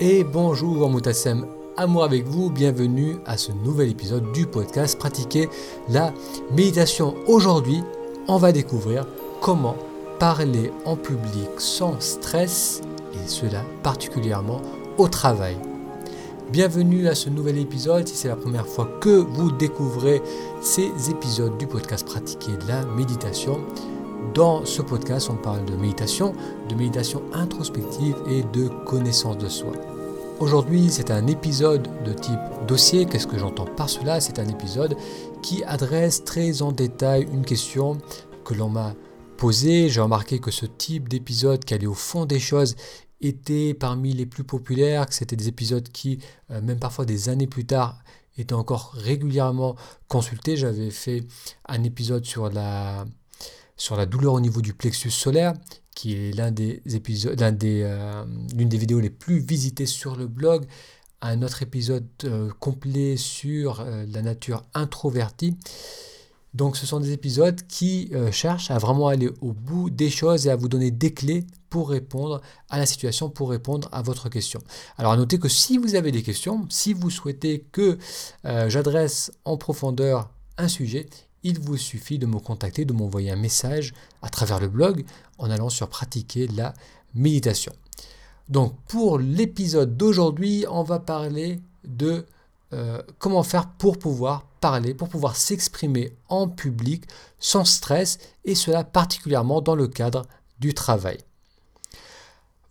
et bonjour Moutassem, amour avec vous, bienvenue à ce nouvel épisode du podcast Pratiquer la méditation. Aujourd'hui, on va découvrir comment parler en public sans stress et cela particulièrement au travail. Bienvenue à ce nouvel épisode. Si c'est la première fois que vous découvrez ces épisodes du podcast Pratiquer la méditation, dans ce podcast, on parle de méditation, de méditation introspective et de connaissance de soi. Aujourd'hui, c'est un épisode de type dossier. Qu'est-ce que j'entends par cela? C'est un épisode qui adresse très en détail une question que l'on m'a posée. J'ai remarqué que ce type d'épisode qui allait au fond des choses était parmi les plus populaires, que c'était des épisodes qui, euh, même parfois des années plus tard, étaient encore régulièrement consultés. J'avais fait un épisode sur la sur la douleur au niveau du plexus solaire, qui est l'un des épisodes, des, euh, l'une des vidéos les plus visitées sur le blog, un autre épisode euh, complet sur euh, la nature introvertie. Donc ce sont des épisodes qui cherchent à vraiment aller au bout des choses et à vous donner des clés pour répondre à la situation, pour répondre à votre question. Alors à noter que si vous avez des questions, si vous souhaitez que j'adresse en profondeur un sujet, il vous suffit de me contacter, de m'envoyer un message à travers le blog en allant sur pratiquer la méditation. Donc pour l'épisode d'aujourd'hui, on va parler de euh, comment faire pour pouvoir parler, pour pouvoir s'exprimer en public sans stress et cela particulièrement dans le cadre du travail.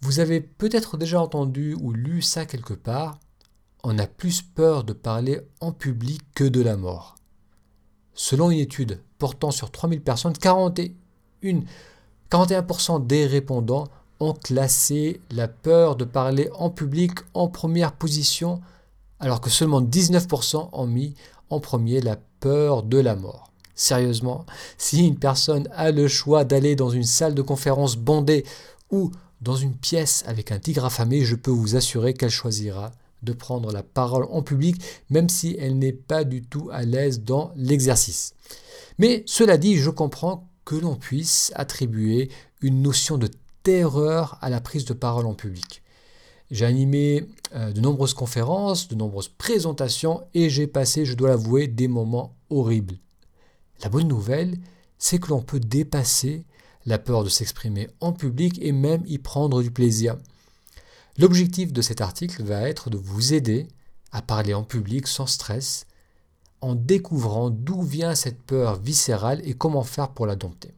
Vous avez peut-être déjà entendu ou lu ça quelque part, on a plus peur de parler en public que de la mort. Selon une étude portant sur 3000 personnes, 41, 41% des répondants ont classé la peur de parler en public en première position, alors que seulement 19% ont mis en premier la peur de la mort. Sérieusement, si une personne a le choix d'aller dans une salle de conférence bondée ou dans une pièce avec un tigre affamé, je peux vous assurer qu'elle choisira de prendre la parole en public, même si elle n'est pas du tout à l'aise dans l'exercice. Mais cela dit, je comprends que l'on puisse attribuer une notion de terreur à la prise de parole en public. J'ai animé euh, de nombreuses conférences, de nombreuses présentations et j'ai passé, je dois l'avouer, des moments horribles. La bonne nouvelle, c'est que l'on peut dépasser la peur de s'exprimer en public et même y prendre du plaisir. L'objectif de cet article va être de vous aider à parler en public sans stress, en découvrant d'où vient cette peur viscérale et comment faire pour la dompter.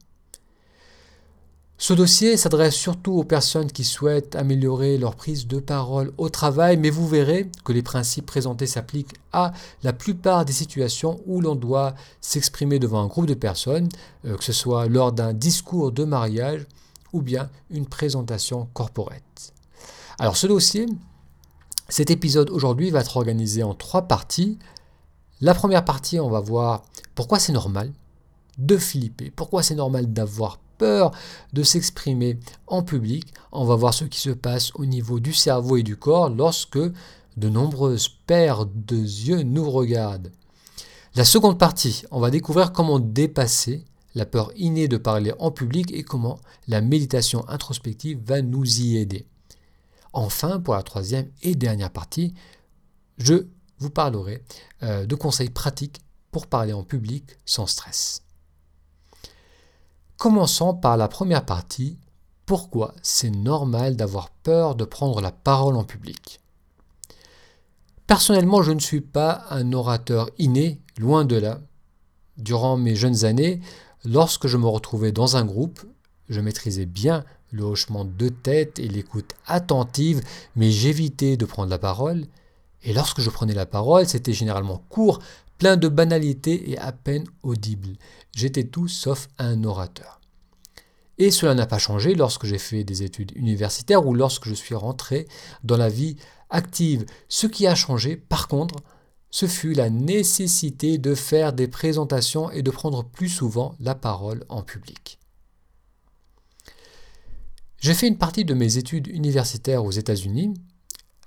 Ce dossier s'adresse surtout aux personnes qui souhaitent améliorer leur prise de parole au travail, mais vous verrez que les principes présentés s'appliquent à la plupart des situations où l'on doit s'exprimer devant un groupe de personnes, euh, que ce soit lors d'un discours de mariage ou bien une présentation corporate. Alors ce dossier, cet épisode aujourd'hui va être organisé en trois parties. La première partie, on va voir pourquoi c'est normal de flipper, pourquoi c'est normal d'avoir peur de s'exprimer en public. On va voir ce qui se passe au niveau du cerveau et du corps lorsque de nombreuses paires de yeux nous regardent. La seconde partie, on va découvrir comment dépasser la peur innée de parler en public et comment la méditation introspective va nous y aider. Enfin, pour la troisième et dernière partie, je vous parlerai euh, de conseils pratiques pour parler en public sans stress. Commençons par la première partie, pourquoi c'est normal d'avoir peur de prendre la parole en public? Personnellement, je ne suis pas un orateur inné, loin de là. Durant mes jeunes années, lorsque je me retrouvais dans un groupe, je maîtrisais bien le hochement de tête et l'écoute attentive, mais j'évitais de prendre la parole. Et lorsque je prenais la parole, c'était généralement court, plein de banalités et à peine audible. J'étais tout sauf un orateur. Et cela n'a pas changé lorsque j'ai fait des études universitaires ou lorsque je suis rentré dans la vie active. Ce qui a changé, par contre, ce fut la nécessité de faire des présentations et de prendre plus souvent la parole en public. J'ai fait une partie de mes études universitaires aux États-Unis.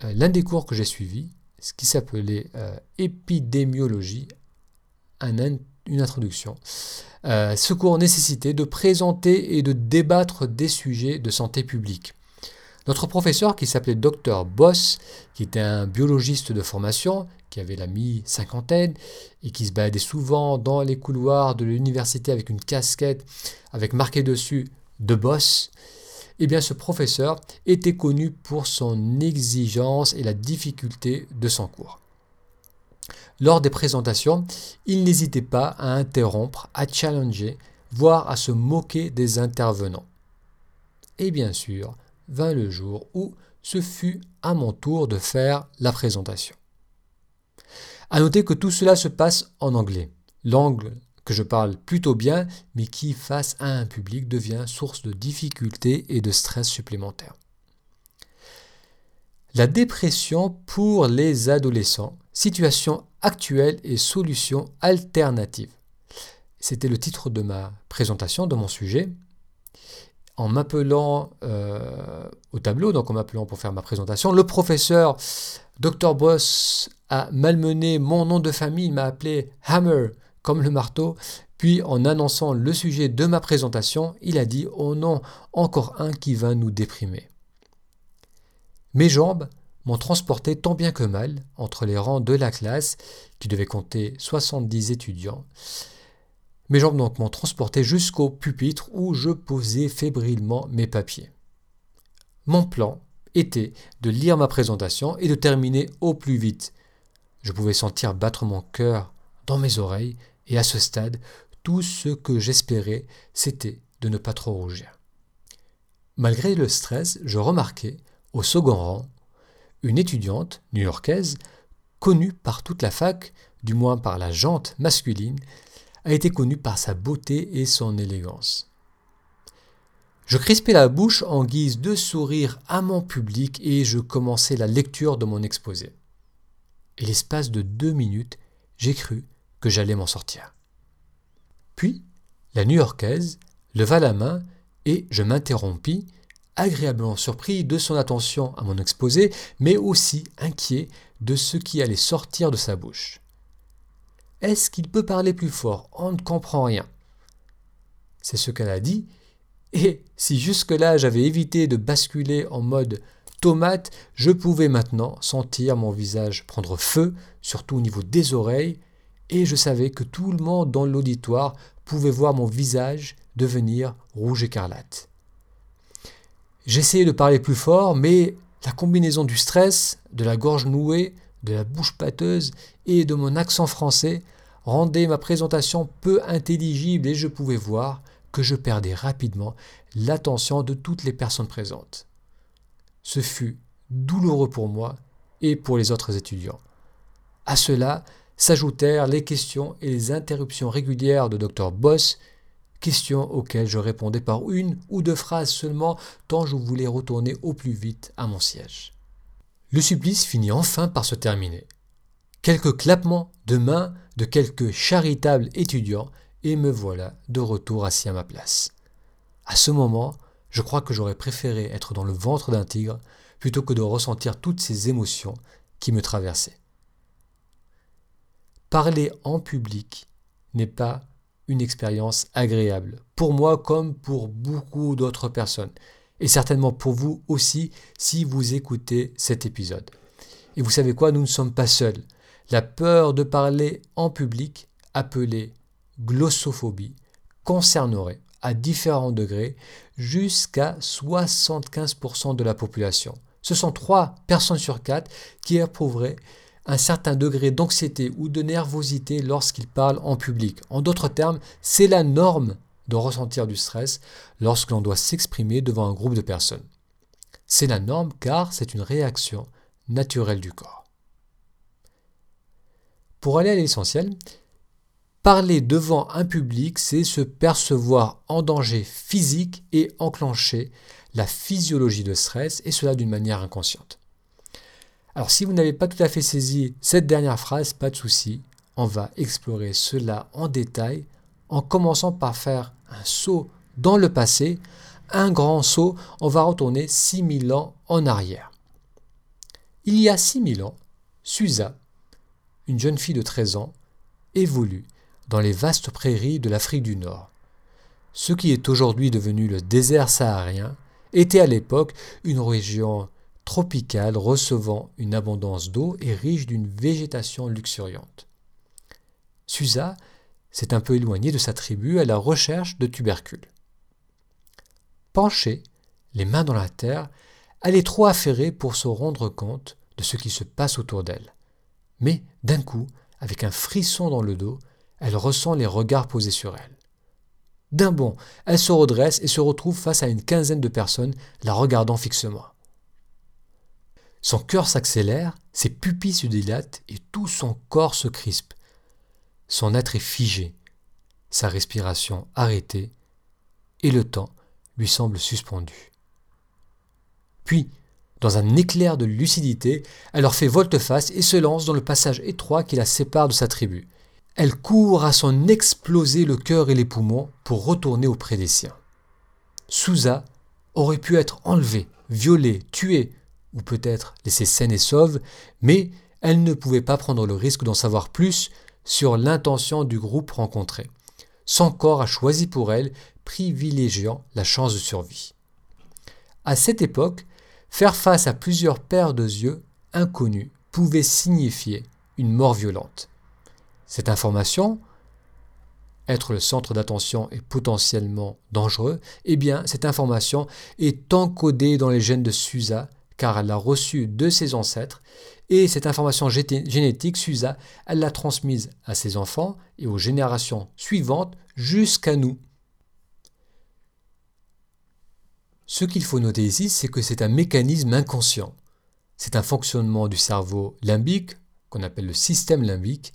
Euh, l'un des cours que j'ai suivi, ce qui s'appelait euh, épidémiologie, une introduction. Euh, ce cours nécessitait de présenter et de débattre des sujets de santé publique. Notre professeur, qui s'appelait Dr Boss, qui était un biologiste de formation, qui avait la mi-cinquantaine et qui se baladait souvent dans les couloirs de l'université avec une casquette avec marqué dessus de Boss, eh bien ce professeur était connu pour son exigence et la difficulté de son cours. Lors des présentations, il n'hésitait pas à interrompre, à challenger, voire à se moquer des intervenants. Et bien sûr, vint le jour où ce fut à mon tour de faire la présentation. À noter que tout cela se passe en anglais, langue que je parle plutôt bien, mais qui, face à un public, devient source de difficultés et de stress supplémentaires. La dépression pour les adolescents, situation actuelle et solutions alternatives. C'était le titre de ma présentation, de mon sujet en m'appelant euh, au tableau, donc en m'appelant pour faire ma présentation, le professeur Dr Boss a malmené mon nom de famille, il m'a appelé Hammer, comme le marteau, puis en annonçant le sujet de ma présentation, il a dit Oh non, encore un qui va nous déprimer. Mes jambes m'ont transporté tant bien que mal entre les rangs de la classe, qui devait compter 70 étudiants, mes jambes donc m'ont transporté jusqu'au pupitre où je posais fébrilement mes papiers. Mon plan était de lire ma présentation et de terminer au plus vite. Je pouvais sentir battre mon cœur dans mes oreilles et à ce stade, tout ce que j'espérais, c'était de ne pas trop rougir. Malgré le stress, je remarquai, au second rang, une étudiante new-yorkaise, connue par toute la fac, du moins par la jante masculine, a été connu par sa beauté et son élégance. Je crispais la bouche en guise de sourire à mon public et je commençais la lecture de mon exposé. Et l'espace de deux minutes, j'ai cru j'allais m'en sortir. Puis, la New-Yorkaise leva la main et je m'interrompis, agréablement surpris de son attention à mon exposé, mais aussi inquiet de ce qui allait sortir de sa bouche. Est-ce qu'il peut parler plus fort? On ne comprend rien. C'est ce qu'elle a dit. Et si jusque-là j'avais évité de basculer en mode tomate, je pouvais maintenant sentir mon visage prendre feu, surtout au niveau des oreilles, et je savais que tout le monde dans l'auditoire pouvait voir mon visage devenir rouge écarlate. J'essayais de parler plus fort, mais la combinaison du stress, de la gorge nouée, de la bouche pâteuse et de mon accent français rendait ma présentation peu intelligible et je pouvais voir que je perdais rapidement l'attention de toutes les personnes présentes. Ce fut douloureux pour moi et pour les autres étudiants. À cela s'ajoutèrent les questions et les interruptions régulières de Dr Boss, questions auxquelles je répondais par une ou deux phrases seulement tant je voulais retourner au plus vite à mon siège. Le supplice finit enfin par se terminer. Quelques clappements de mains de quelques charitables étudiants et me voilà de retour assis à ma place. À ce moment, je crois que j'aurais préféré être dans le ventre d'un tigre plutôt que de ressentir toutes ces émotions qui me traversaient. Parler en public n'est pas une expérience agréable, pour moi comme pour beaucoup d'autres personnes, et certainement pour vous aussi si vous écoutez cet épisode. Et vous savez quoi, nous ne sommes pas seuls. La peur de parler en public, appelée glossophobie, concernerait à différents degrés jusqu'à 75% de la population. Ce sont 3 personnes sur 4 qui éprouveraient un certain degré d'anxiété ou de nervosité lorsqu'ils parlent en public. En d'autres termes, c'est la norme de ressentir du stress lorsque l'on doit s'exprimer devant un groupe de personnes. C'est la norme car c'est une réaction naturelle du corps. Pour aller à l'essentiel, parler devant un public, c'est se percevoir en danger physique et enclencher la physiologie de stress, et cela d'une manière inconsciente. Alors si vous n'avez pas tout à fait saisi cette dernière phrase, pas de souci, on va explorer cela en détail en commençant par faire un saut dans le passé, un grand saut, on va retourner 6000 ans en arrière. Il y a 6000 ans, Susa, une jeune fille de 13 ans, évolue dans les vastes prairies de l'Afrique du Nord. Ce qui est aujourd'hui devenu le désert saharien était à l'époque une région tropicale recevant une abondance d'eau et riche d'une végétation luxuriante. Susa s'est un peu éloigné de sa tribu à la recherche de tubercules. Penchée, les mains dans la terre, elle est trop affairée pour se rendre compte de ce qui se passe autour d'elle. Mais d'un coup, avec un frisson dans le dos, elle ressent les regards posés sur elle. D'un bond, elle se redresse et se retrouve face à une quinzaine de personnes la regardant fixement. Son cœur s'accélère, ses pupilles se dilatent et tout son corps se crispe. Son être est figé, sa respiration arrêtée, et le temps lui semble suspendu. Puis, dans un éclair de lucidité, elle leur fait volte-face et se lance dans le passage étroit qui la sépare de sa tribu. Elle court à s'en exploser le cœur et les poumons pour retourner auprès des siens. Souza aurait pu être enlevée, violée, tuée, ou peut-être laissée saine et sauve, mais elle ne pouvait pas prendre le risque d'en savoir plus sur l'intention du groupe rencontré. Son corps a choisi pour elle, privilégiant la chance de survie. À cette époque, Faire face à plusieurs paires de yeux inconnus pouvait signifier une mort violente. Cette information, être le centre d'attention est potentiellement dangereux, eh bien cette information est encodée dans les gènes de Susa car elle l'a reçue de ses ancêtres et cette information génétique, Susa, elle l'a transmise à ses enfants et aux générations suivantes jusqu'à nous. Ce qu'il faut noter ici, c'est que c'est un mécanisme inconscient. C'est un fonctionnement du cerveau limbique, qu'on appelle le système limbique,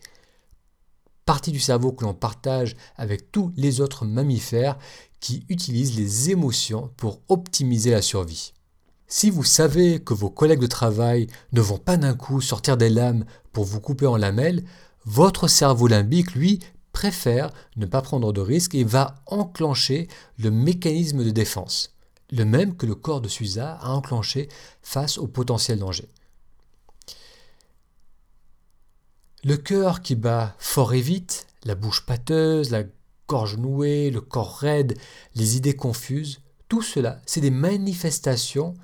partie du cerveau que l'on partage avec tous les autres mammifères qui utilisent les émotions pour optimiser la survie. Si vous savez que vos collègues de travail ne vont pas d'un coup sortir des lames pour vous couper en lamelles, votre cerveau limbique, lui, préfère ne pas prendre de risques et va enclencher le mécanisme de défense le même que le corps de Susa a enclenché face au potentiel danger. Le cœur qui bat fort et vite, la bouche pâteuse, la gorge nouée, le corps raide, les idées confuses, tout cela, c'est des manifestations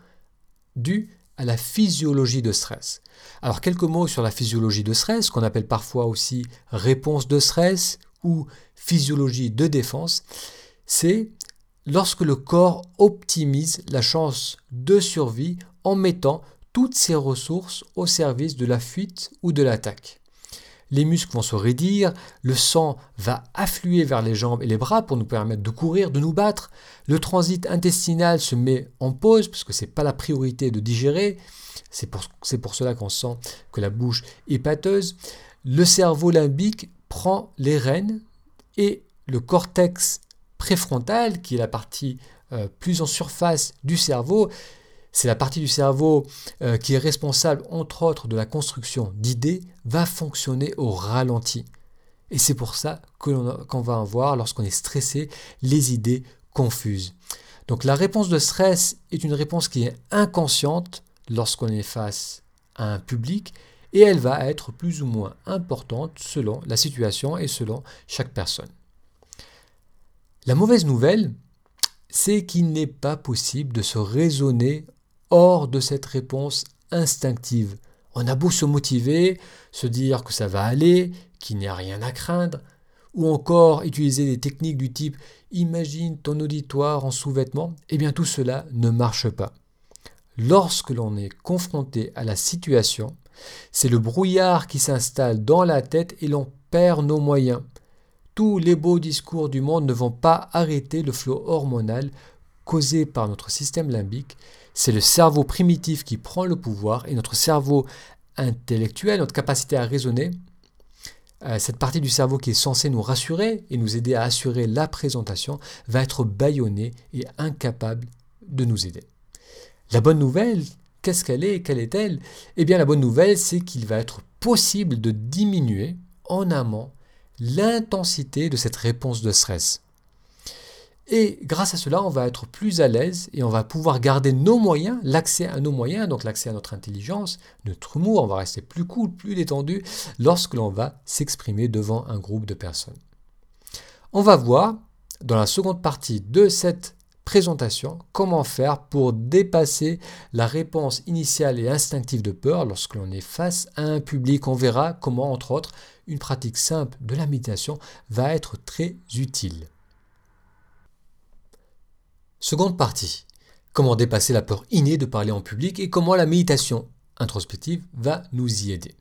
dues à la physiologie de stress. Alors quelques mots sur la physiologie de stress, qu'on appelle parfois aussi réponse de stress ou physiologie de défense, c'est lorsque le corps optimise la chance de survie en mettant toutes ses ressources au service de la fuite ou de l'attaque. Les muscles vont se raidir, le sang va affluer vers les jambes et les bras pour nous permettre de courir, de nous battre. Le transit intestinal se met en pause parce que ce n'est pas la priorité de digérer. C'est pour, cela qu'on sent que la bouche est pâteuse. Le cerveau limbique prend les rênes et le cortex préfrontale, qui est la partie euh, plus en surface du cerveau, c'est la partie du cerveau euh, qui est responsable, entre autres, de la construction d'idées, va fonctionner au ralenti. Et c'est pour ça qu'on va avoir, lorsqu'on est stressé, les idées confuses. Donc la réponse de stress est une réponse qui est inconsciente lorsqu'on est face à un public et elle va être plus ou moins importante selon la situation et selon chaque personne. La mauvaise nouvelle, c'est qu'il n'est pas possible de se raisonner hors de cette réponse instinctive. On a beau se motiver, se dire que ça va aller, qu'il n'y a rien à craindre, ou encore utiliser des techniques du type imagine ton auditoire en sous-vêtements, eh bien tout cela ne marche pas. Lorsque l'on est confronté à la situation, c'est le brouillard qui s'installe dans la tête et l'on perd nos moyens. Tous les beaux discours du monde ne vont pas arrêter le flot hormonal causé par notre système limbique. C'est le cerveau primitif qui prend le pouvoir et notre cerveau intellectuel, notre capacité à raisonner, euh, cette partie du cerveau qui est censée nous rassurer et nous aider à assurer la présentation, va être bâillonnée et incapable de nous aider. La bonne nouvelle, qu'est-ce qu'elle est Quelle est-elle? Eh bien la bonne nouvelle, c'est qu'il va être possible de diminuer en amont l'intensité de cette réponse de stress. Et grâce à cela, on va être plus à l'aise et on va pouvoir garder nos moyens, l'accès à nos moyens, donc l'accès à notre intelligence, notre humour, on va rester plus cool, plus détendu lorsque l'on va s'exprimer devant un groupe de personnes. On va voir dans la seconde partie de cette présentation, comment faire pour dépasser la réponse initiale et instinctive de peur lorsque l'on est face à un public. On verra comment, entre autres, une pratique simple de la méditation va être très utile. Seconde partie. Comment dépasser la peur innée de parler en public et comment la méditation introspective va nous y aider.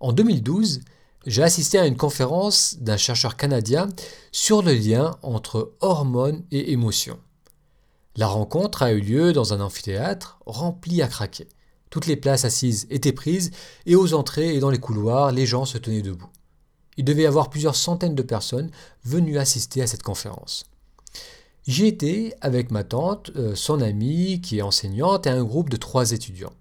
En 2012, j'ai assisté à une conférence d'un chercheur canadien sur le lien entre hormones et émotions. La rencontre a eu lieu dans un amphithéâtre rempli à craquer. Toutes les places assises étaient prises et aux entrées et dans les couloirs, les gens se tenaient debout. Il devait y avoir plusieurs centaines de personnes venues assister à cette conférence. J'y étais avec ma tante, euh, son amie qui est enseignante et un groupe de trois étudiants.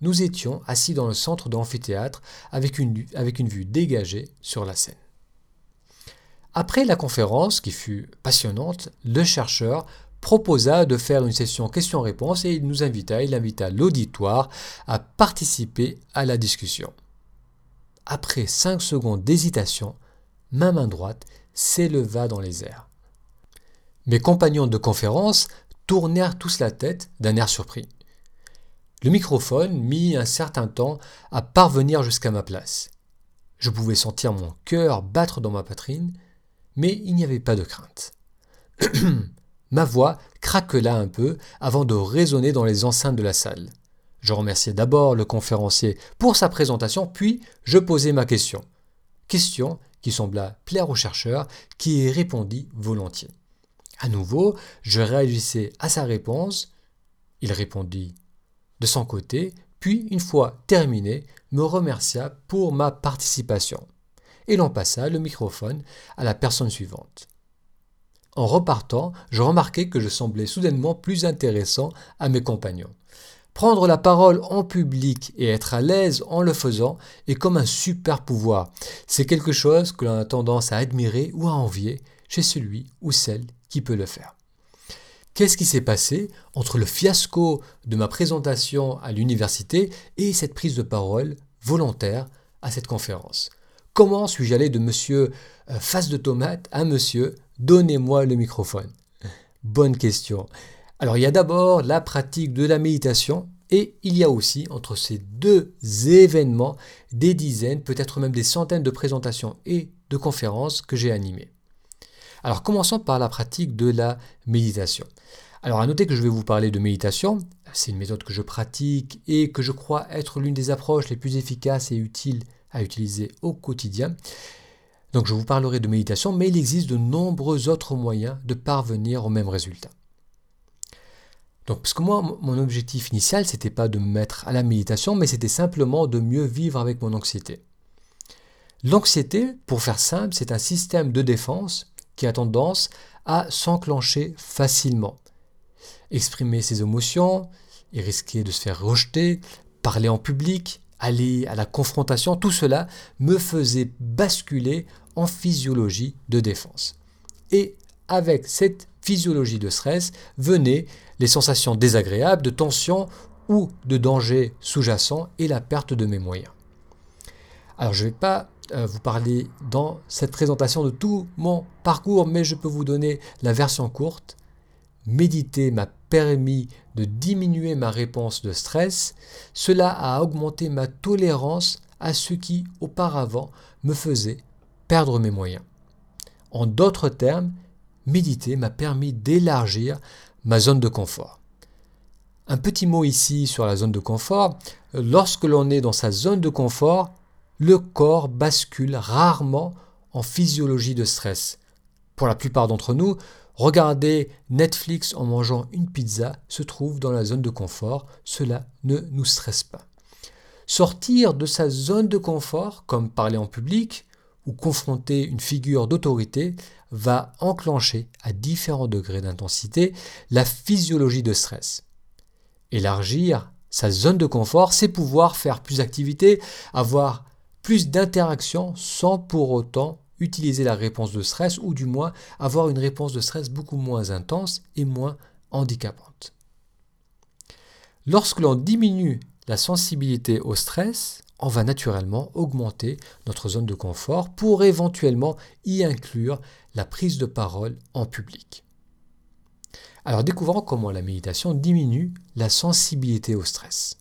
Nous étions assis dans le centre de l'amphithéâtre avec une, avec une vue dégagée sur la scène. Après la conférence, qui fut passionnante, le chercheur proposa de faire une session questions-réponses et il nous invita, il invita l'auditoire à participer à la discussion. Après cinq secondes d'hésitation, ma main droite s'éleva dans les airs. Mes compagnons de conférence tournèrent tous la tête d'un air surpris. Le microphone mit un certain temps à parvenir jusqu'à ma place. Je pouvais sentir mon cœur battre dans ma poitrine, mais il n'y avait pas de crainte. ma voix craquela un peu avant de résonner dans les enceintes de la salle. Je remerciai d'abord le conférencier pour sa présentation, puis je posai ma question. Question qui sembla plaire au chercheur, qui y répondit volontiers. À nouveau, je réagissais à sa réponse. Il répondit de son côté, puis, une fois terminé, me remercia pour ma participation. Et l'on passa le microphone à la personne suivante. En repartant, je remarquai que je semblais soudainement plus intéressant à mes compagnons. Prendre la parole en public et être à l'aise en le faisant est comme un super pouvoir. C'est quelque chose que l'on a tendance à admirer ou à envier chez celui ou celle peut le faire. Qu'est-ce qui s'est passé entre le fiasco de ma présentation à l'université et cette prise de parole volontaire à cette conférence? Comment suis-je allé de monsieur euh, face de tomate à monsieur donnez-moi le microphone? Bonne question. Alors il y a d'abord la pratique de la méditation et il y a aussi entre ces deux événements des dizaines, peut-être même des centaines de présentations et de conférences que j'ai animées. Alors commençons par la pratique de la méditation. Alors à noter que je vais vous parler de méditation, c'est une méthode que je pratique et que je crois être l'une des approches les plus efficaces et utiles à utiliser au quotidien. Donc je vous parlerai de méditation, mais il existe de nombreux autres moyens de parvenir au même résultat. Donc, parce que moi, mon objectif initial, c'était pas de me mettre à la méditation, mais c'était simplement de mieux vivre avec mon anxiété. L'anxiété, pour faire simple, c'est un système de défense qui a tendance à s'enclencher facilement. Exprimer ses émotions et risquer de se faire rejeter, parler en public, aller à la confrontation, tout cela me faisait basculer en physiologie de défense. Et avec cette physiologie de stress venaient les sensations désagréables de tension ou de danger sous-jacent et la perte de mes moyens. Alors je ne vais pas vous parler dans cette présentation de tout mon parcours, mais je peux vous donner la version courte. Méditer m'a permis de diminuer ma réponse de stress. Cela a augmenté ma tolérance à ce qui auparavant me faisait perdre mes moyens. En d'autres termes, méditer m'a permis d'élargir ma zone de confort. Un petit mot ici sur la zone de confort. Lorsque l'on est dans sa zone de confort, le corps bascule rarement en physiologie de stress. Pour la plupart d'entre nous, regarder Netflix en mangeant une pizza se trouve dans la zone de confort, cela ne nous stresse pas. Sortir de sa zone de confort, comme parler en public ou confronter une figure d'autorité, va enclencher à différents degrés d'intensité la physiologie de stress. Élargir sa zone de confort, c'est pouvoir faire plus d'activités, avoir plus d'interactions sans pour autant utiliser la réponse de stress ou du moins avoir une réponse de stress beaucoup moins intense et moins handicapante. Lorsque l'on diminue la sensibilité au stress, on va naturellement augmenter notre zone de confort pour éventuellement y inclure la prise de parole en public. Alors découvrons comment la méditation diminue la sensibilité au stress.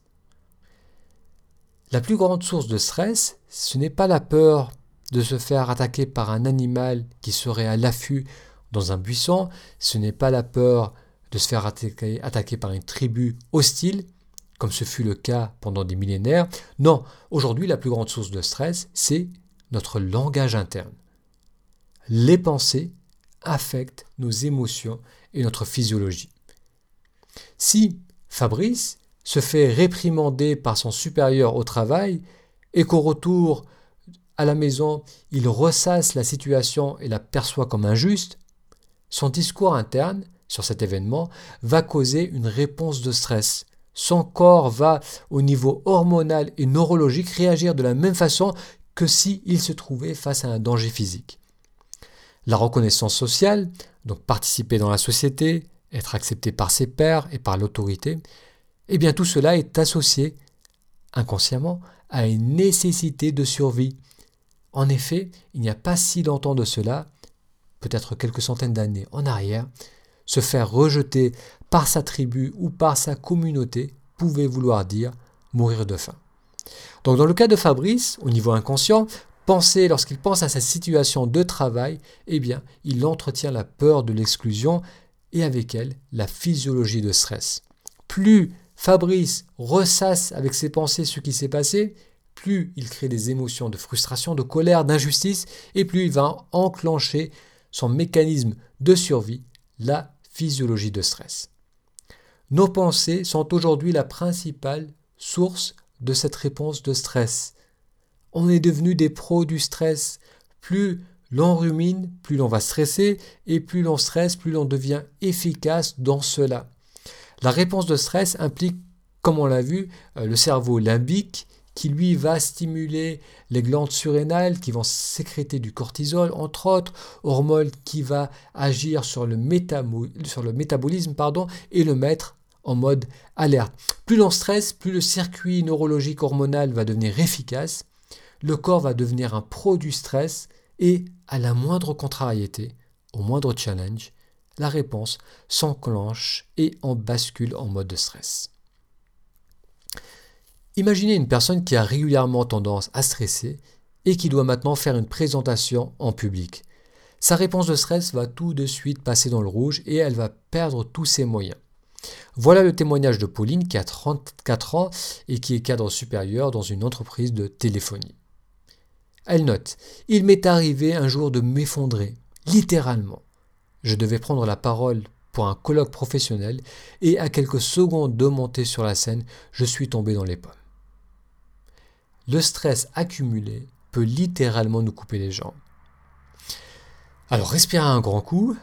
La plus grande source de stress, ce n'est pas la peur de se faire attaquer par un animal qui serait à l'affût dans un buisson, ce n'est pas la peur de se faire attaquer, par une tribu hostile, comme ce fut le cas pendant des millénaires. Non, aujourd'hui la plus grande source de stress, c'est notre langage interne. Les pensées affectent nos émotions et notre physiologie. Si Fabrice se fait réprimander par son supérieur au travail et qu'au retour à la maison, il ressasse la situation et la perçoit comme injuste, son discours interne sur cet événement va causer une réponse de stress. Son corps va, au niveau hormonal et neurologique, réagir de la même façon que s'il se trouvait face à un danger physique. La reconnaissance sociale, donc participer dans la société, être accepté par ses pairs et par l'autorité, eh bien tout cela est associé inconsciemment à une nécessité de survie. En effet, il n'y a pas si longtemps de cela, peut-être quelques centaines d'années en arrière, se faire rejeter par sa tribu ou par sa communauté pouvait vouloir dire mourir de faim. Donc dans le cas de Fabrice, au niveau inconscient, penser lorsqu'il pense à sa situation de travail, eh bien, il entretient la peur de l'exclusion et avec elle la physiologie de stress. Plus Fabrice ressasse avec ses pensées ce qui s'est passé, plus il crée des émotions de frustration, de colère, d'injustice, et plus il va enclencher son mécanisme de survie, la physiologie de stress. Nos pensées sont aujourd'hui la principale source de cette réponse de stress. On est devenu des pros du stress. Plus l'on rumine, plus l'on va stresser, et plus l'on stresse, plus l'on devient efficace dans cela. La réponse de stress implique, comme on l'a vu, euh, le cerveau limbique qui lui va stimuler les glandes surrénales qui vont sécréter du cortisol, entre autres, hormone qui va agir sur le, métabolisme pardon, et le mettre en mode alerte. Plus l'on stresse, plus le circuit neurologique hormonal va devenir efficace, le corps va devenir un pro du stress et à la moindre contrariété, au moindre challenge, la réponse s'enclenche et en bascule en mode de stress. Imaginez une personne qui a régulièrement tendance à stresser et qui doit maintenant faire une présentation en public. Sa réponse de stress va tout de suite passer dans le rouge et elle va perdre tous ses moyens. Voilà le témoignage de Pauline qui a 34 ans et qui est cadre supérieur dans une entreprise de téléphonie. Elle note Il m'est arrivé un jour de m'effondrer, littéralement. Je devais prendre la parole pour un colloque professionnel et à quelques secondes de monter sur la scène, je suis tombé dans les pommes. Le stress accumulé peut littéralement nous couper les jambes. Alors respirez un grand coup.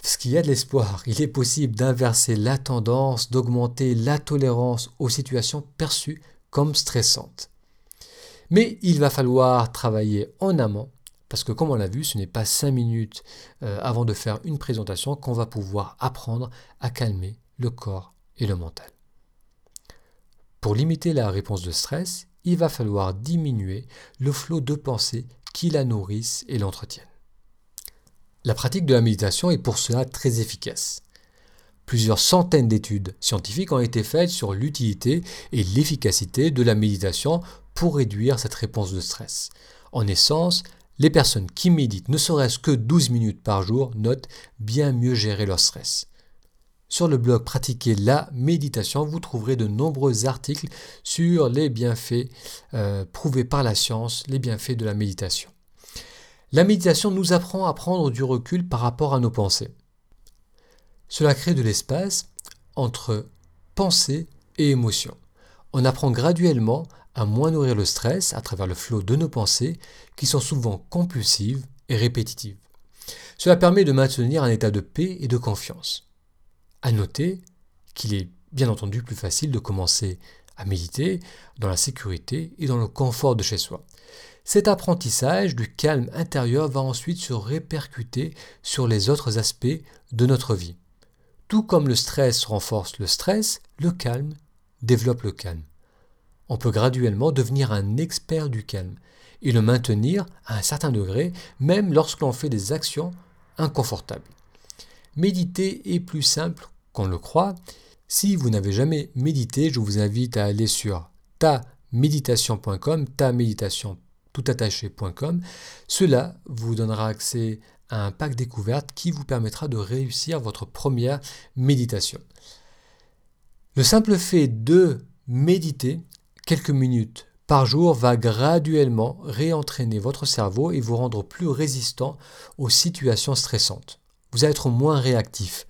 Parce qu'il y a de l'espoir, il est possible d'inverser la tendance, d'augmenter la tolérance aux situations perçues comme stressantes. Mais il va falloir travailler en amont, parce que comme on l'a vu, ce n'est pas cinq minutes euh, avant de faire une présentation qu'on va pouvoir apprendre à calmer le corps et le mental. Pour limiter la réponse de stress, il va falloir diminuer le flot de pensées qui la nourrissent et l'entretiennent. La pratique de la méditation est pour cela très efficace. Plusieurs centaines d'études scientifiques ont été faites sur l'utilité et l'efficacité de la méditation pour réduire cette réponse de stress. En essence, les personnes qui méditent ne serait-ce que 12 minutes par jour notent bien mieux gérer leur stress. Sur le blog Pratiquer la méditation, vous trouverez de nombreux articles sur les bienfaits euh, prouvés par la science, les bienfaits de la méditation. La méditation nous apprend à prendre du recul par rapport à nos pensées. Cela crée de l'espace entre pensée et émotion. On apprend graduellement à moins nourrir le stress à travers le flot de nos pensées qui sont souvent compulsives et répétitives. Cela permet de maintenir un état de paix et de confiance. À noter qu'il est bien entendu plus facile de commencer à méditer dans la sécurité et dans le confort de chez soi. Cet apprentissage du calme intérieur va ensuite se répercuter sur les autres aspects de notre vie. Tout comme le stress renforce le stress, le calme développe le calme. On peut graduellement devenir un expert du calme et le maintenir à un certain degré, même lorsque l'on fait des actions inconfortables. méditer est plus simple qu'on le croit. Si vous n'avez jamais médité, je vous invite à aller sur taméditation.com, ta méditation toutattaché.com. Cela vous donnera accès à un pack découverte qui vous permettra de réussir votre première méditation. Le simple fait de méditer quelques minutes par jour va graduellement réentraîner votre cerveau et vous rendre plus résistant aux situations stressantes. Vous allez être moins réactif.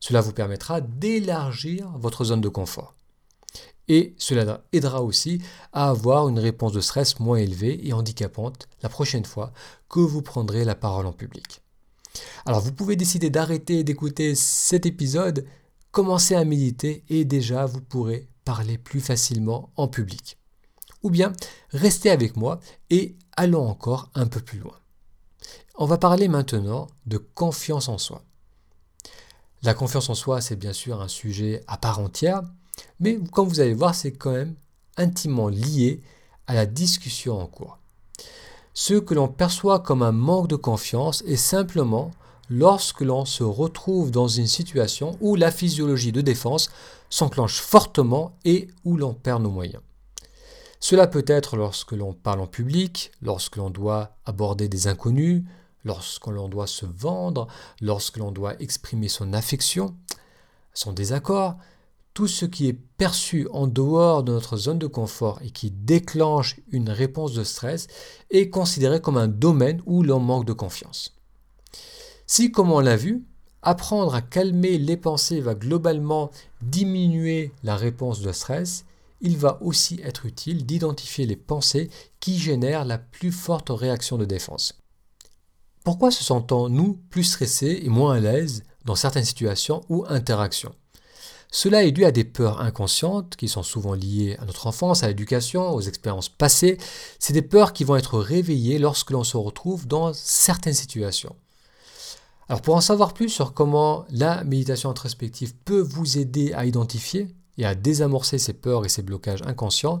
Cela vous permettra d'élargir votre zone de confort. Et cela aidera aussi à avoir une réponse de stress moins élevée et handicapante la prochaine fois que vous prendrez la parole en public. Alors vous pouvez décider d'arrêter d'écouter cet épisode, commencer à méditer et déjà vous pourrez parler plus facilement en public. Ou bien restez avec moi et allons encore un peu plus loin. On va parler maintenant de confiance en soi. La confiance en soi, c'est bien sûr un sujet à part entière, mais comme vous allez voir, c'est quand même intimement lié à la discussion en cours. Ce que l'on perçoit comme un manque de confiance est simplement lorsque l'on se retrouve dans une situation où la physiologie de défense s'enclenche fortement et où l'on perd nos moyens. Cela peut être lorsque l'on parle en public, lorsque l'on doit aborder des inconnus, lorsque l'on doit se vendre, lorsque l'on doit exprimer son affection, son désaccord, tout ce qui est perçu en dehors de notre zone de confort et qui déclenche une réponse de stress est considéré comme un domaine où l'on manque de confiance. Si, comme on l'a vu, apprendre à calmer les pensées va globalement diminuer la réponse de stress, il va aussi être utile d'identifier les pensées qui génèrent la plus forte réaction de défense. Pourquoi se sentons-nous plus stressés et moins à l'aise dans certaines situations ou interactions? Cela est dû à des peurs inconscientes qui sont souvent liées à notre enfance, à l'éducation, aux expériences passées. C'est des peurs qui vont être réveillées lorsque l'on se retrouve dans certaines situations. Alors pour en savoir plus sur comment la méditation introspective peut vous aider à identifier et à désamorcer ces peurs et ces blocages inconscients,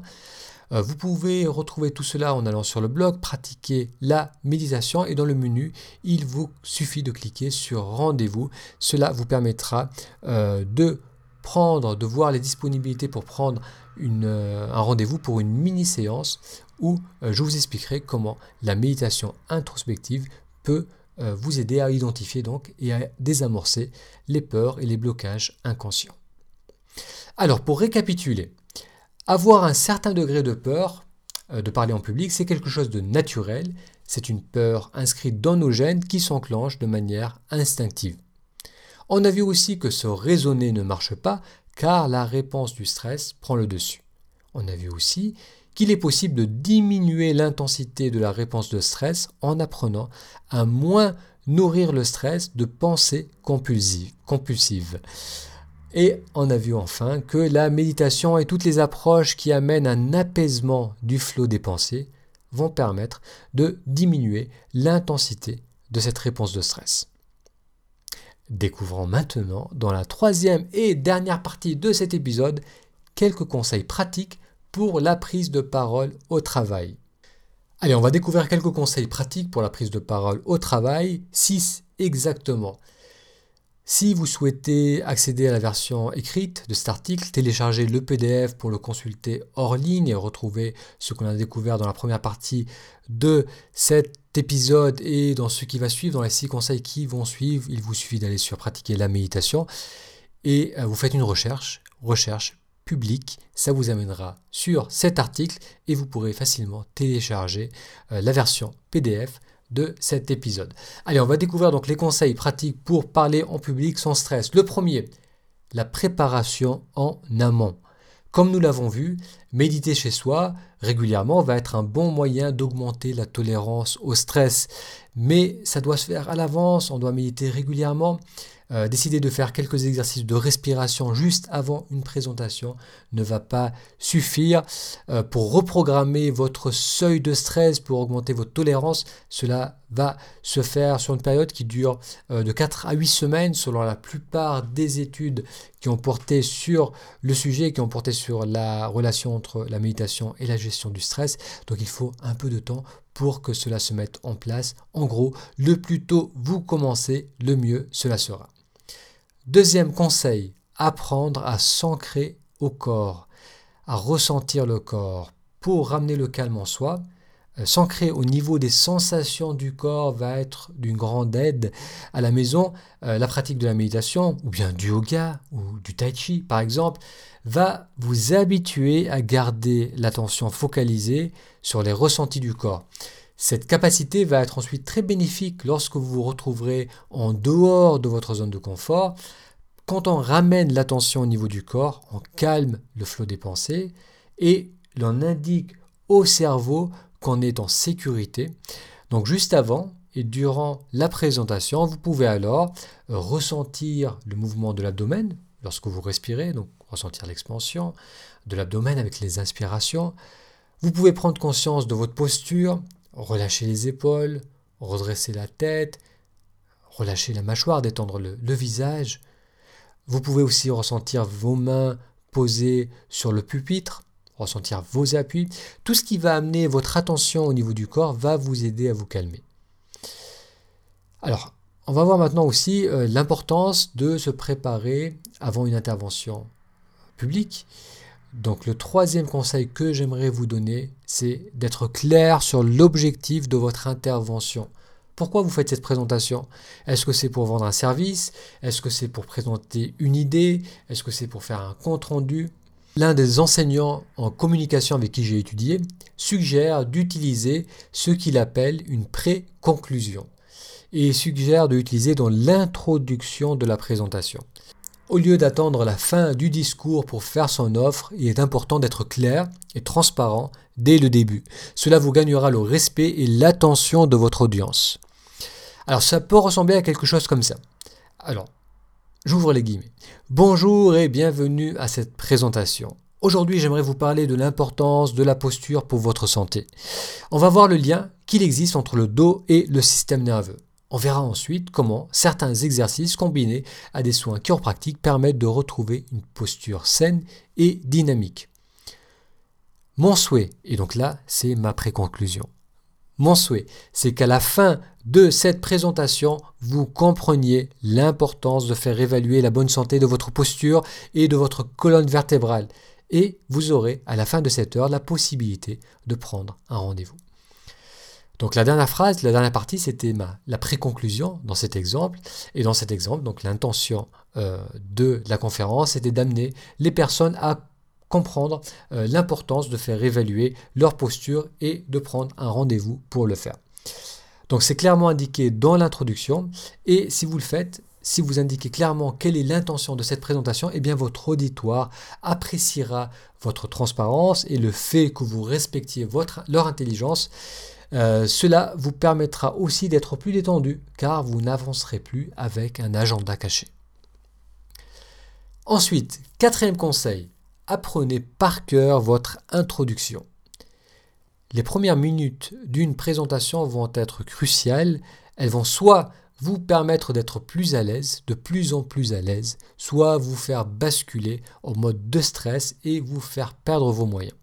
euh, vous pouvez retrouver tout cela en allant sur le blog, pratiquer la méditation et dans le menu, il vous suffit de cliquer sur rendez-vous. Cela vous permettra euh, de prendre, de voir les disponibilités pour prendre euh, un rendez-vous pour une mini-séance où je vous expliquerai comment la méditation introspective peut vous aider à identifier donc et à désamorcer les peurs et les blocages inconscients. Alors pour récapituler, avoir un certain degré de peur de parler en public, c'est quelque chose de naturel, c'est une peur inscrite dans nos gènes qui s'enclenche de manière instinctive. On a vu aussi que ce raisonner ne marche pas car la réponse du stress prend le dessus. On a vu aussi qu'il est possible de diminuer l'intensité de la réponse de stress en apprenant à moins nourrir le stress de pensées compulsives. Et on a vu enfin que la méditation et toutes les approches qui amènent un apaisement du flot des pensées vont permettre de diminuer l'intensité de cette réponse de stress. Découvrons maintenant, dans la troisième et dernière partie de cet épisode, quelques conseils pratiques pour la prise de parole au travail. Allez, on va découvrir quelques conseils pratiques pour la prise de parole au travail, 6 exactement. Si vous souhaitez accéder à la version écrite de cet article, téléchargez le PDF pour le consulter hors ligne et retrouver ce qu'on a découvert dans la première partie de cet épisode et dans ce qui va suivre, dans les six conseils qui vont suivre, il vous suffit d'aller sur pratiquer la méditation et euh, vous faites une recherche, recherche publique, ça vous amènera sur cet article et vous pourrez facilement télécharger euh, la version PDF de cet épisode. Allez, on va découvrir donc les conseils pratiques pour parler en public sans stress. Le premier, la préparation en amont. Comme nous l'avons vu, méditer chez soi régulièrement va être un bon moyen d'augmenter la tolérance au stress. Mais ça doit se faire à l'avance, on doit méditer régulièrement. Euh, décider de faire quelques exercices de respiration juste avant une présentation ne va pas suffire. Euh, pour reprogrammer votre seuil de stress, pour augmenter votre tolérance, cela va se faire sur une période qui dure euh, de 4 à 8 semaines selon la plupart des études qui ont porté sur le sujet, qui ont porté sur la relation entre la méditation et la gestion du stress. Donc il faut un peu de temps pour que cela se mette en place. En gros, le plus tôt vous commencez, le mieux cela sera. Deuxième conseil, apprendre à s'ancrer au corps, à ressentir le corps pour ramener le calme en soi. Euh, s'ancrer au niveau des sensations du corps va être d'une grande aide à la maison. Euh, la pratique de la méditation, ou bien du yoga, ou du tai chi par exemple, va vous habituer à garder l'attention focalisée sur les ressentis du corps. Cette capacité va être ensuite très bénéfique lorsque vous vous retrouverez en dehors de votre zone de confort. Quand on ramène l'attention au niveau du corps, on calme le flot des pensées et l'on indique au cerveau qu'on est en sécurité. Donc juste avant et durant la présentation, vous pouvez alors ressentir le mouvement de l'abdomen lorsque vous respirez, donc ressentir l'expansion de l'abdomen avec les inspirations. Vous pouvez prendre conscience de votre posture, relâcher les épaules, redresser la tête, relâcher la mâchoire, détendre le, visage. Vous pouvez aussi ressentir vos mains posées sur le pupitre, ressentir vos appuis. Tout ce qui va amener votre attention au niveau du corps va vous aider à vous calmer. Alors, on va voir maintenant aussi euh, l'importance de se préparer avant une intervention publique. Donc le troisième conseil que j'aimerais vous donner, c'est d'être clair sur l'objectif de votre intervention. Pourquoi vous faites cette présentation? Est-ce que c'est pour vendre un service? Est-ce que c'est pour présenter une idée? Est-ce que c'est pour faire un compte-rendu? L'un des enseignants en communication avec qui j'ai étudié suggère d'utiliser ce qu'il appelle une pré-conclusion et suggère d'utiliser dans l'introduction de la présentation. Au lieu d'attendre la fin du discours pour faire son offre, il est important d'être clair et transparent dès le début. Cela vous gagnera le respect et l'attention de votre audience. Alors ça peut ressembler à quelque chose comme ça. Alors, j'ouvre les guillemets. Bonjour et bienvenue à cette présentation. Aujourd'hui, j'aimerais vous parler de l'importance de la posture pour votre santé. On va voir le lien qu'il existe entre le dos et le système nerveux. On verra ensuite comment certains exercices combinés à des soins chiropractiques permettent de retrouver une posture saine et dynamique. Mon souhait, et donc là c'est ma préconclusion, mon souhait, c'est qu'à la fin de cette présentation, vous compreniez l'importance de faire évaluer la bonne santé de votre posture et de votre colonne vertébrale. Et vous aurez à la fin de cette heure la possibilité de prendre un rendez-vous. Donc la dernière phrase, la dernière partie, c'était la préconclusion dans cet exemple. Et dans cet exemple, donc l'intention euh, de la conférence était d'amener les personnes à comprendre euh, l'importance de faire évaluer leur posture et de prendre un rendez-vous pour le faire. Donc c'est clairement indiqué dans l'introduction et si vous le faites, si vous indiquez clairement quelle est l'intention de cette présentation, eh bien votre auditoire appréciera votre transparence et le fait que vous respectiez votre, leur intelligence euh, cela vous permettra aussi d'être plus détendu car vous n'avancerez plus avec un agenda caché. Ensuite, quatrième conseil, apprenez par cœur votre introduction. Les premières minutes d'une présentation vont être cruciales. Elles vont soit vous permettre d'être plus à l'aise, de plus en plus à l'aise, soit vous faire basculer en mode de stress et vous faire perdre vos moyens.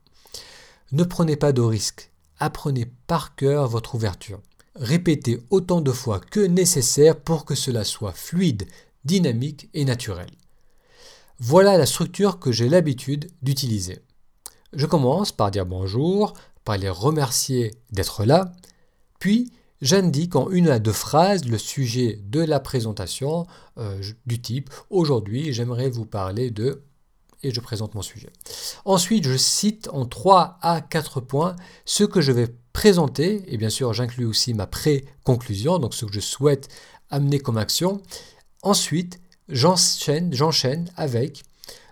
Ne prenez pas de risques apprenez par cœur votre ouverture. Répétez autant de fois que nécessaire pour que cela soit fluide, dynamique et naturel. Voilà la structure que j'ai l'habitude d'utiliser. Je commence par dire bonjour, par les remercier d'être là, puis j'indique en une à deux phrases le sujet de la présentation euh, du type aujourd'hui j'aimerais vous parler de et je présente mon sujet. Ensuite, je cite en 3 à 4 points ce que je vais présenter, et bien sûr j'inclus aussi ma pré-conclusion, donc ce que je souhaite amener comme action. Ensuite, j'enchaîne, j'enchaîne avec,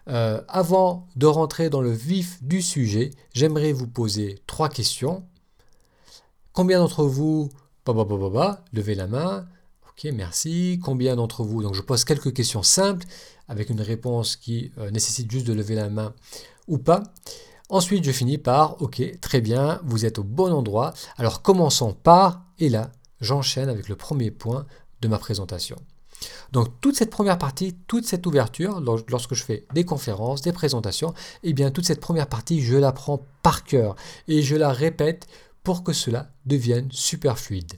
euh, avant de rentrer dans le vif du sujet, j'aimerais vous poser trois questions. Combien d'entre vous, levez la main, ok, merci. Combien d'entre vous, donc je pose quelques questions simples avec une réponse qui euh, nécessite juste de lever la main ou pas. Ensuite, je finis par OK, très bien, vous êtes au bon endroit. Alors commençons par, et là, j'enchaîne avec le premier point de ma présentation. Donc toute cette première partie, toute cette ouverture, lorsque je fais des conférences, des présentations, eh bien toute cette première partie, je la prends par cœur et je la répète pour que cela devienne super fluide.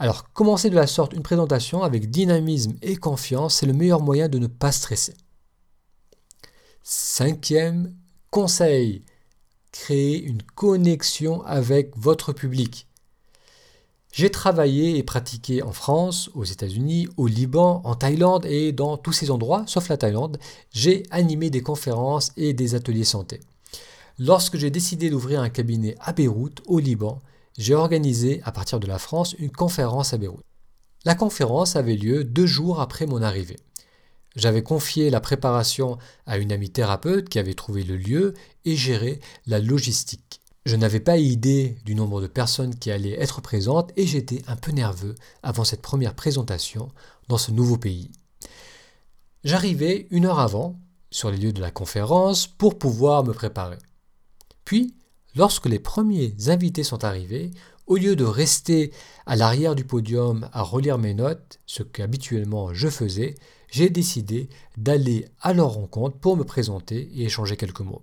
Alors, commencer de la sorte une présentation avec dynamisme et confiance, c'est le meilleur moyen de ne pas stresser. Cinquième conseil, créer une connexion avec votre public. J'ai travaillé et pratiqué en France, aux États-Unis, au Liban, en Thaïlande et dans tous ces endroits, sauf la Thaïlande, j'ai animé des conférences et des ateliers santé. Lorsque j'ai décidé d'ouvrir un cabinet à Beyrouth, au Liban, j'ai organisé, à partir de la France, une conférence à Beyrouth. La conférence avait lieu deux jours après mon arrivée. J'avais confié la préparation à une amie thérapeute qui avait trouvé le lieu et géré la logistique. Je n'avais pas idée du nombre de personnes qui allaient être présentes et j'étais un peu nerveux avant cette première présentation dans ce nouveau pays. J'arrivais une heure avant sur les lieux de la conférence pour pouvoir me préparer. Puis, lorsque les premiers invités sont arrivés, au lieu de rester à l'arrière du podium à relire mes notes, ce qu'habituellement je faisais, j'ai décidé d'aller à leur rencontre pour me présenter et échanger quelques mots.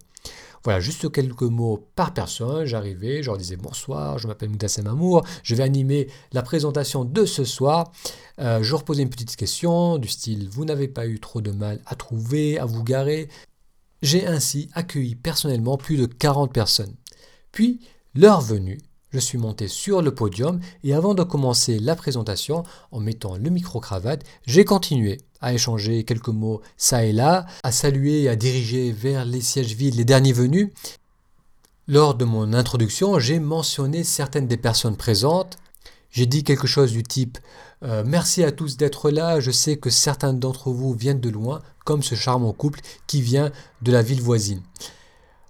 Voilà, juste quelques mots par personne. J'arrivais, je leur disais bonsoir, je m'appelle Moutassem Amour, je vais animer la présentation de ce soir. Euh, je reposais une petite question du style Vous n'avez pas eu trop de mal à trouver, à vous garer? J'ai ainsi accueilli personnellement plus de 40 personnes. Puis, l'heure venue, je suis monté sur le podium et avant de commencer la présentation, en mettant le micro-cravate, j'ai continué à échanger quelques mots ça et là, à saluer et à diriger vers les sièges vides les derniers venus. Lors de mon introduction, j'ai mentionné certaines des personnes présentes. J'ai dit quelque chose du type euh, Merci à tous d'être là, je sais que certains d'entre vous viennent de loin, comme ce charmant couple qui vient de la ville voisine.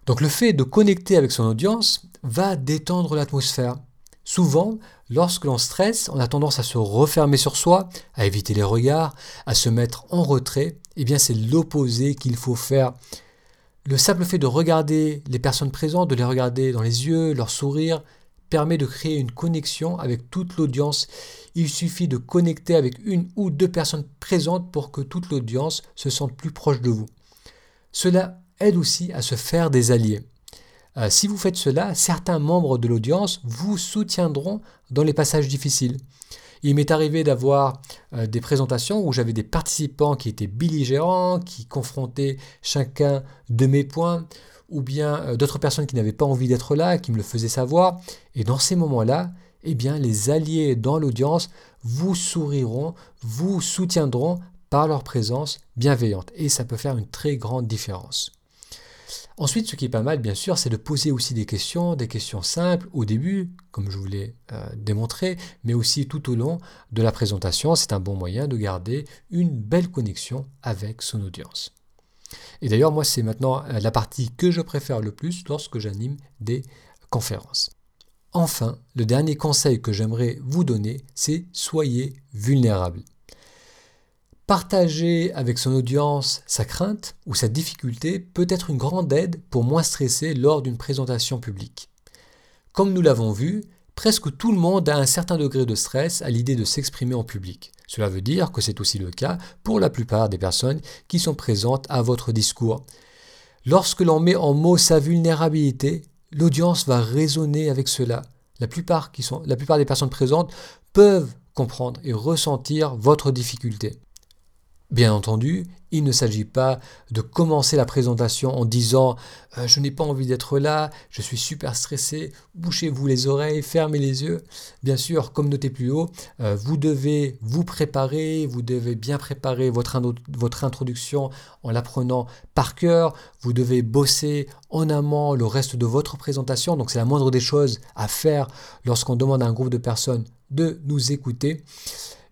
Donc le fait de connecter avec son audience va détendre l'atmosphère. Souvent, lorsque l'on stresse, on a tendance à se refermer sur soi, à éviter les regards, à se mettre en retrait. Eh bien, c'est l'opposé qu'il faut faire. Le simple fait de regarder les personnes présentes, de les regarder dans les yeux, leur sourire, permet de créer une connexion avec toute l'audience. Il suffit de connecter avec une ou deux personnes présentes pour que toute l'audience se sente plus proche de vous. Cela aide aussi à se faire des alliés. Euh, si vous faites cela, certains membres de l'audience vous soutiendront dans les passages difficiles. Il m'est arrivé d'avoir euh, des présentations où j'avais des participants qui étaient belligérants, qui confrontaient chacun de mes points, ou bien euh, d'autres personnes qui n'avaient pas envie d'être là, qui me le faisaient savoir. Et dans ces moments-là, eh bien, les alliés dans l'audience vous souriront, vous soutiendront par leur présence bienveillante. Et ça peut faire une très grande différence. Ensuite, ce qui est pas mal, bien sûr, c'est de poser aussi des questions, des questions simples au début, comme je vous l'ai euh, démontré, mais aussi tout au long de la présentation. C'est un bon moyen de garder une belle connexion avec son audience. Et d'ailleurs, moi, c'est maintenant euh, la partie que je préfère le plus lorsque j'anime des conférences. Enfin, le dernier conseil que j'aimerais vous donner, c'est soyez vulnérable. Partager avec son audience sa crainte ou sa difficulté peut être une grande aide pour moins stresser lors d'une présentation publique. Comme nous l'avons vu, presque tout le monde a un certain degré de stress à l'idée de s'exprimer en public. Cela veut dire que c'est aussi le cas pour la plupart des personnes qui sont présentes à votre discours. Lorsque l'on met en mots sa vulnérabilité, l'audience va résonner avec cela. La plupart, la plupart des personnes présentes peuvent comprendre et ressentir votre difficulté. Bien entendu, il ne s'agit pas de commencer la présentation en disant euh, je n'ai pas envie d'être là, je suis super stressé, bouchez-vous les oreilles, fermez les yeux. Bien sûr, comme noté plus haut, euh, vous devez vous préparer, vous devez bien préparer votre, votre introduction en l'apprenant par cœur, vous devez bosser en amont le reste de votre présentation, donc c'est la moindre des choses à faire lorsqu'on demande à un groupe de personnes de nous écouter.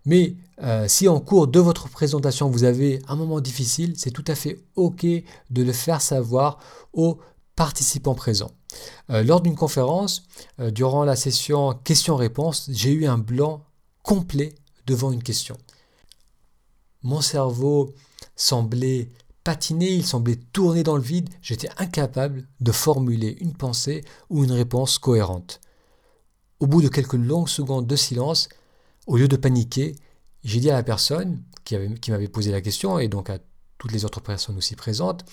Mais euh, si en cours de votre présentation vous avez un moment difficile, c'est tout à fait OK de le faire savoir aux participants présents. Euh, lors d'une conférence, euh, durant la session questions-réponses, j'ai eu un blanc complet devant une question. Mon cerveau semblait patiner, il semblait tourner dans le vide, j'étais incapable de formuler une pensée ou une réponse cohérente. Au bout de quelques longues secondes de silence, au lieu de paniquer, j'ai dit à la personne qui, m'avait posé la question, et donc à toutes les autres personnes aussi présentes,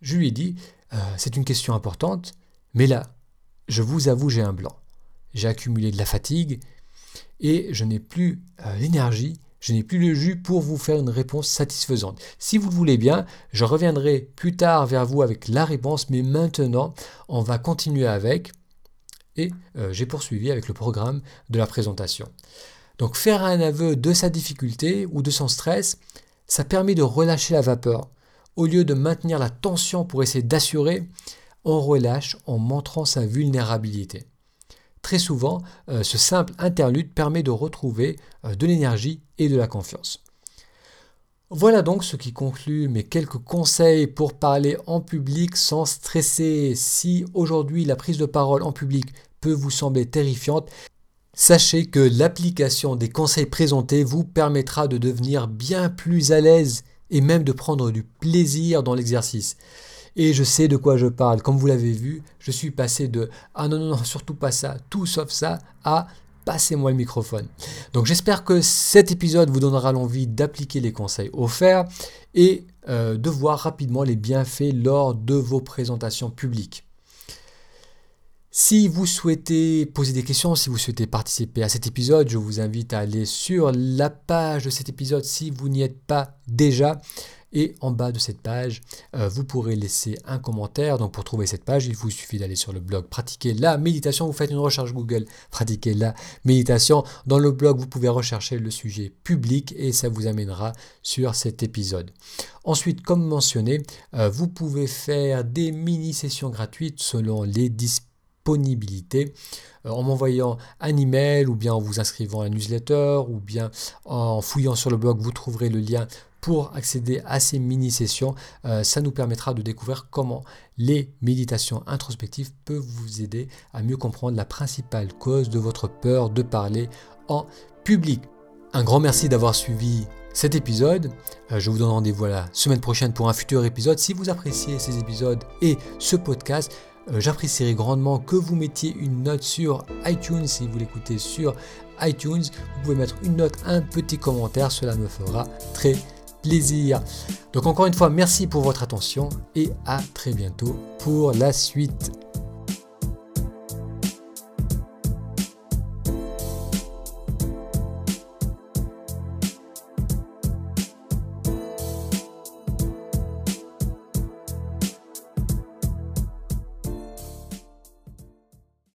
je lui ai dit, euh, c'est une question importante, mais là, je vous avoue, j'ai un blanc. J'ai accumulé de la fatigue, et je n'ai plus euh, l'énergie, je n'ai plus le jus pour vous faire une réponse satisfaisante. Si vous le voulez bien, je reviendrai plus tard vers vous avec la réponse, mais maintenant, on va continuer avec et euh, j'ai poursuivi avec le programme de la présentation. Donc faire un aveu de sa difficulté ou de son stress, ça permet de relâcher la vapeur. Au lieu de maintenir la tension pour essayer d'assurer, on relâche en montrant sa vulnérabilité. Très souvent, euh, ce simple interlude permet de retrouver euh, de l'énergie et de la confiance. Voilà donc ce qui conclut mes quelques conseils pour parler en public sans stresser. Si aujourd'hui la prise de parole en public peut vous sembler terrifiante, sachez que l'application des conseils présentés vous permettra de devenir bien plus à l'aise et même de prendre du plaisir dans l'exercice. Et je sais de quoi je parle. Comme vous l'avez vu, je suis passé de Ah non, non, non, surtout pas ça, tout sauf ça, à Passez-moi le microphone. Donc j'espère que cet épisode vous donnera l'envie d'appliquer les conseils offerts et euh, de voir rapidement les bienfaits lors de vos présentations publiques. Si vous souhaitez poser des questions, si vous souhaitez participer à cet épisode, je vous invite à aller sur la page de cet épisode si vous n'y êtes pas déjà. Et en bas de cette page, euh, vous pourrez laisser un commentaire. Donc pour trouver cette page, il vous suffit d'aller sur le blog Pratiquer la méditation. Vous faites une recherche Google Pratiquer la méditation. Dans le blog, vous pouvez rechercher le sujet public et ça vous amènera sur cet épisode. Ensuite, comme mentionné, euh, vous pouvez faire des mini-sessions gratuites selon les disponibilités euh, en m'envoyant un email ou bien en vous inscrivant à un newsletter ou bien en fouillant sur le blog, vous trouverez le lien pour accéder à ces mini-sessions. Euh, ça nous permettra de découvrir comment les méditations introspectives peuvent vous aider à mieux comprendre la principale cause de votre peur de parler en public. Un grand merci d'avoir suivi cet épisode. Euh, je vous donne rendez-vous la semaine prochaine pour un futur épisode. Si vous appréciez ces épisodes et ce podcast, j'apprécierais grandement que vous mettiez une note sur iTunes si vous l'écoutez sur iTunes. Vous pouvez mettre une note, un petit commentaire, cela me fera très plaisir. Donc encore une fois, merci pour votre attention et à très bientôt pour la suite.